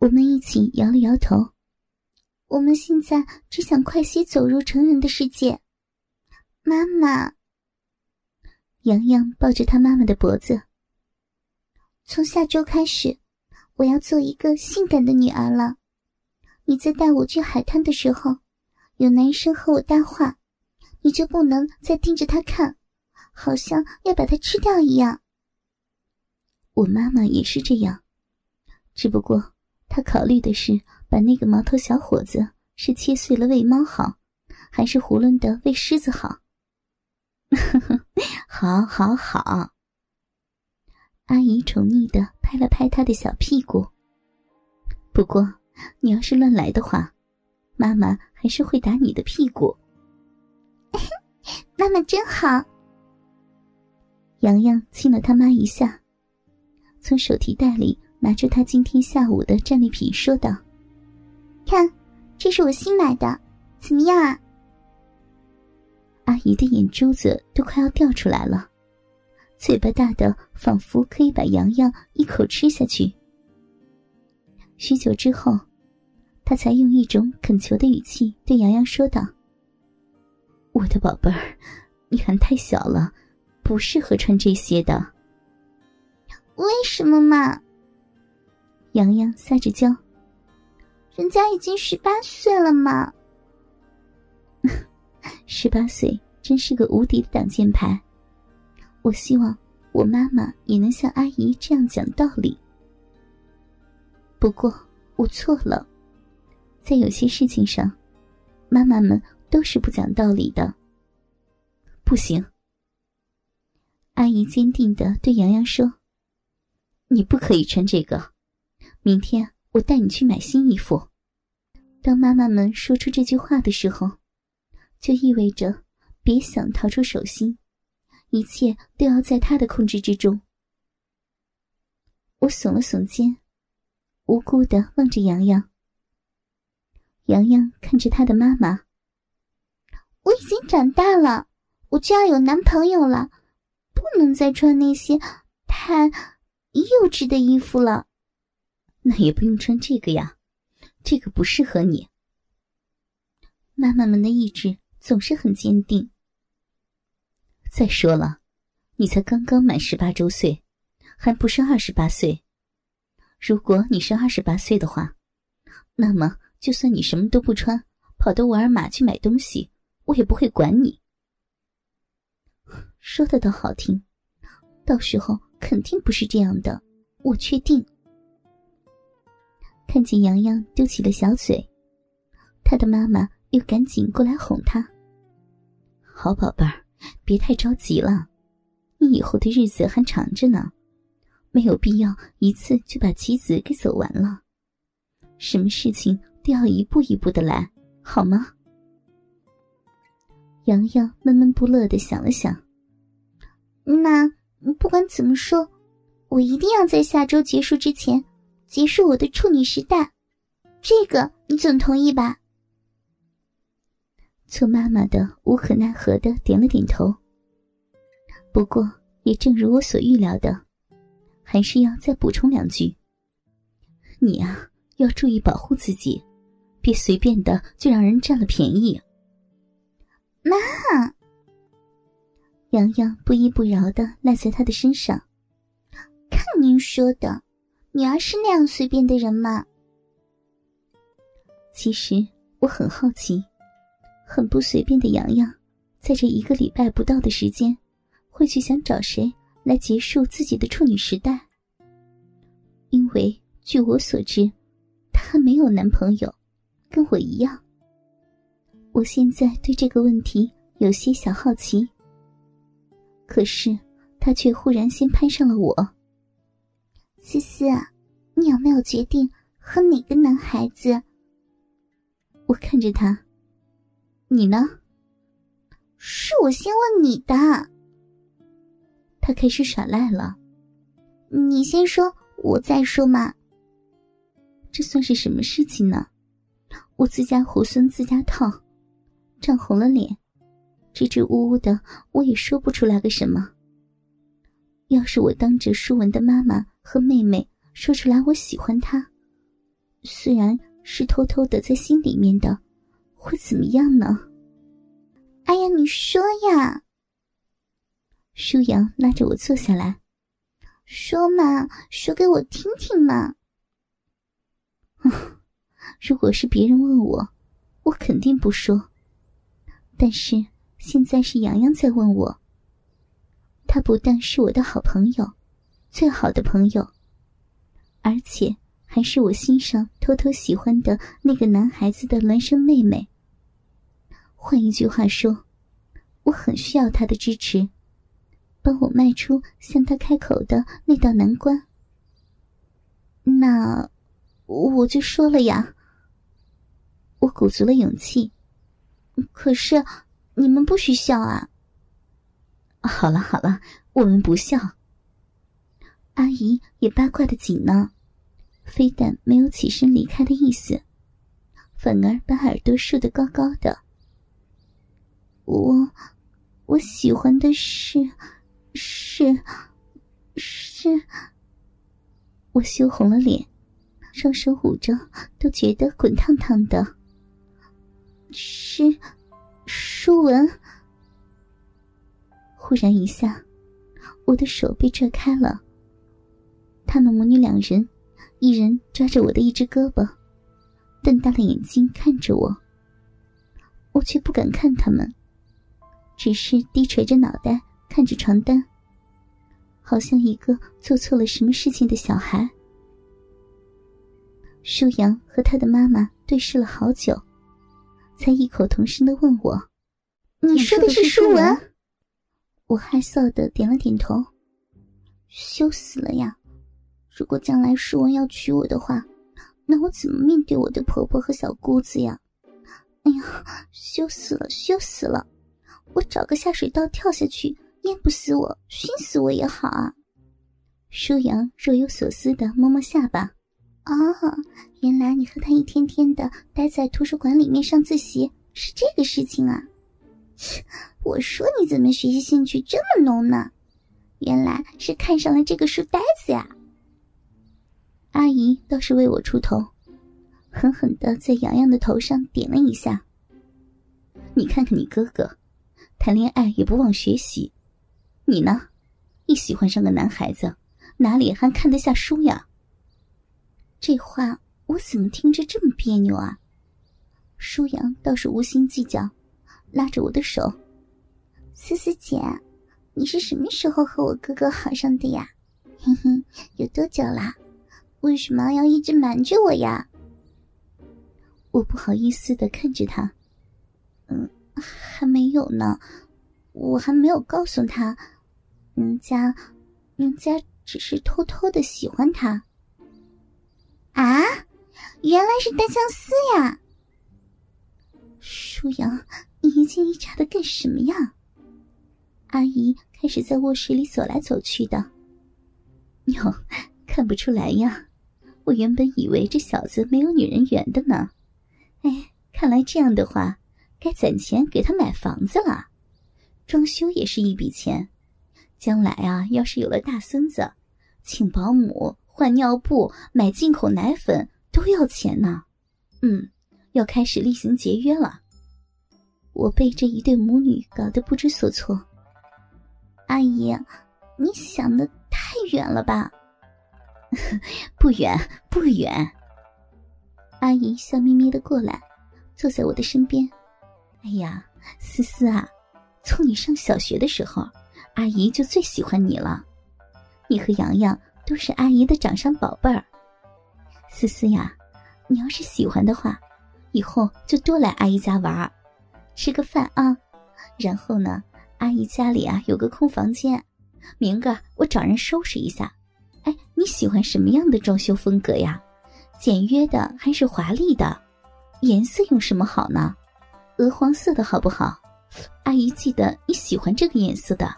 我们一起摇了摇头。我们现在只想快些走入成人的世界。妈妈，洋洋抱着他妈妈的脖子。从下周开始，我要做一个性感的女儿了。你在带我去海滩的时候，有男生和我搭话，你就不能再盯着他看，好像要把他吃掉一样。我妈妈也是这样，只不过他考虑的是把那个毛头小伙子是切碎了喂猫好，还是囫囵的喂狮子好。呵 呵好，好，好。阿姨宠溺的拍了拍他的小屁股。不过，你要是乱来的话，妈妈还是会打你的屁股。妈妈真好。洋洋亲了他妈一下。从手提袋里拿出他今天下午的战利品，说道：“看，这是我新买的，怎么样啊？”阿姨的眼珠子都快要掉出来了，嘴巴大的仿佛可以把洋洋一口吃下去。许久之后，他才用一种恳求的语气对洋洋说道：“我的宝贝儿，你还太小了，不适合穿这些的。”为什么嘛？洋洋撒着娇。人家已经十八岁了嘛。十八岁真是个无敌的挡箭牌。我希望我妈妈也能像阿姨这样讲道理。不过我错了，在有些事情上，妈妈们都是不讲道理的。不行。阿姨坚定的对洋洋说。你不可以穿这个，明天我带你去买新衣服。当妈妈们说出这句话的时候，就意味着别想逃出手心，一切都要在他的控制之中。我耸了耸肩，无辜的望着洋洋。洋洋看着他的妈妈：“我已经长大了，我就要有男朋友了，不能再穿那些太……”幼稚的衣服了，那也不用穿这个呀，这个不适合你。妈妈们的意志总是很坚定。再说了，你才刚刚满十八周岁，还不是二十八岁。如果你是二十八岁的话，那么就算你什么都不穿，跑到沃尔玛去买东西，我也不会管你。说的倒好听，到时候。肯定不是这样的，我确定。看见洋洋丢起了小嘴，他的妈妈又赶紧过来哄他：“好宝贝儿，别太着急了，你以后的日子还长着呢，没有必要一次就把棋子给走完了。什么事情都要一步一步的来，好吗？”洋洋闷闷不乐的想了想，那。不管怎么说，我一定要在下周结束之前结束我的处女时代，这个你总同意吧？做妈妈的无可奈何的点了点头。不过，也正如我所预料的，还是要再补充两句：你啊，要注意保护自己，别随便的就让人占了便宜。妈。洋洋不依不饶的赖在他的身上，看您说的，女儿是那样随便的人吗？其实我很好奇，很不随便的洋洋，在这一个礼拜不到的时间，会去想找谁来结束自己的处女时代？因为据我所知，她还没有男朋友，跟我一样。我现在对这个问题有些小好奇。可是，他却忽然先攀上了我。思思，你有没有决定和哪个男孩子？我看着他，你呢？是我先问你的。他开始耍赖了。你先说，我再说嘛。这算是什么事情呢？我自家猢狲自家套，涨红了脸。支支吾吾的，我也说不出来个什么。要是我当着舒文的妈妈和妹妹说出来我喜欢他，虽然是偷偷的在心里面的，会怎么样呢？哎呀，你说呀！舒阳拉着我坐下来，说嘛，说给我听听嘛。如果是别人问我，我肯定不说。但是现在是洋洋在问我，他不但是我的好朋友，最好的朋友，而且还是我心上偷偷喜欢的那个男孩子的孪生妹妹。换一句话说，我很需要他的支持，帮我迈出向他开口的那道难关。那我就说了呀。我鼓足了勇气。可是，你们不许笑啊！好了好了，我们不笑。阿姨也八卦的紧呢，非但没有起身离开的意思，反而把耳朵竖得高高的。我，我喜欢的是，是，是。我羞红了脸，双手捂着，都觉得滚烫烫的。是，舒文。忽然一下，我的手被拽开了。他们母女两人，一人抓着我的一只胳膊，瞪大了眼睛看着我。我却不敢看他们，只是低垂着脑袋看着床单，好像一个做错了什么事情的小孩。舒阳和他的妈妈对视了好久。才异口同声的问我：“你说的是舒文？”我害臊的点了点头。羞死了呀！如果将来舒文要娶我的话，那我怎么面对我的婆婆和小姑子呀？哎呀，羞死了，羞死了！我找个下水道跳下去，淹不死我，熏死我也好啊！舒阳若有所思的摸摸下巴。哦，原来你和他一天天的待在图书馆里面上自习是这个事情啊！我说你怎么学习兴趣这么浓呢？原来是看上了这个书呆子呀！阿姨倒是为我出头，狠狠的在洋洋的头上点了一下。你看看你哥哥，谈恋爱也不忘学习，你呢？一喜欢上个男孩子，哪里还看得下书呀？这话我怎么听着这么别扭啊？舒阳倒是无心计较，拉着我的手：“思思姐，你是什么时候和我哥哥好上的呀？哼哼，有多久啦？为什么要一直瞒着我呀？”我不好意思的看着他：“嗯，还没有呢，我还没有告诉他，人家，人家只是偷偷的喜欢他。”啊，原来是单相思呀！舒阳，你一惊一乍的干什么呀？阿姨开始在卧室里走来走去的。哟，看不出来呀，我原本以为这小子没有女人缘的呢。哎，看来这样的话，该攒钱给他买房子了。装修也是一笔钱，将来啊，要是有了大孙子，请保姆。换尿布、买进口奶粉都要钱呢，嗯，要开始厉行节约了。我被这一对母女搞得不知所措。阿姨，你想的太远了吧？不远，不远。阿姨笑眯眯的过来，坐在我的身边。哎呀，思思啊，从你上小学的时候，阿姨就最喜欢你了。你和洋洋。都是阿姨的掌上宝贝儿，思思呀，你要是喜欢的话，以后就多来阿姨家玩儿，吃个饭啊。然后呢，阿姨家里啊有个空房间，明个我找人收拾一下。哎，你喜欢什么样的装修风格呀？简约的还是华丽的？颜色用什么好呢？鹅黄色的好不好？阿姨记得你喜欢这个颜色的。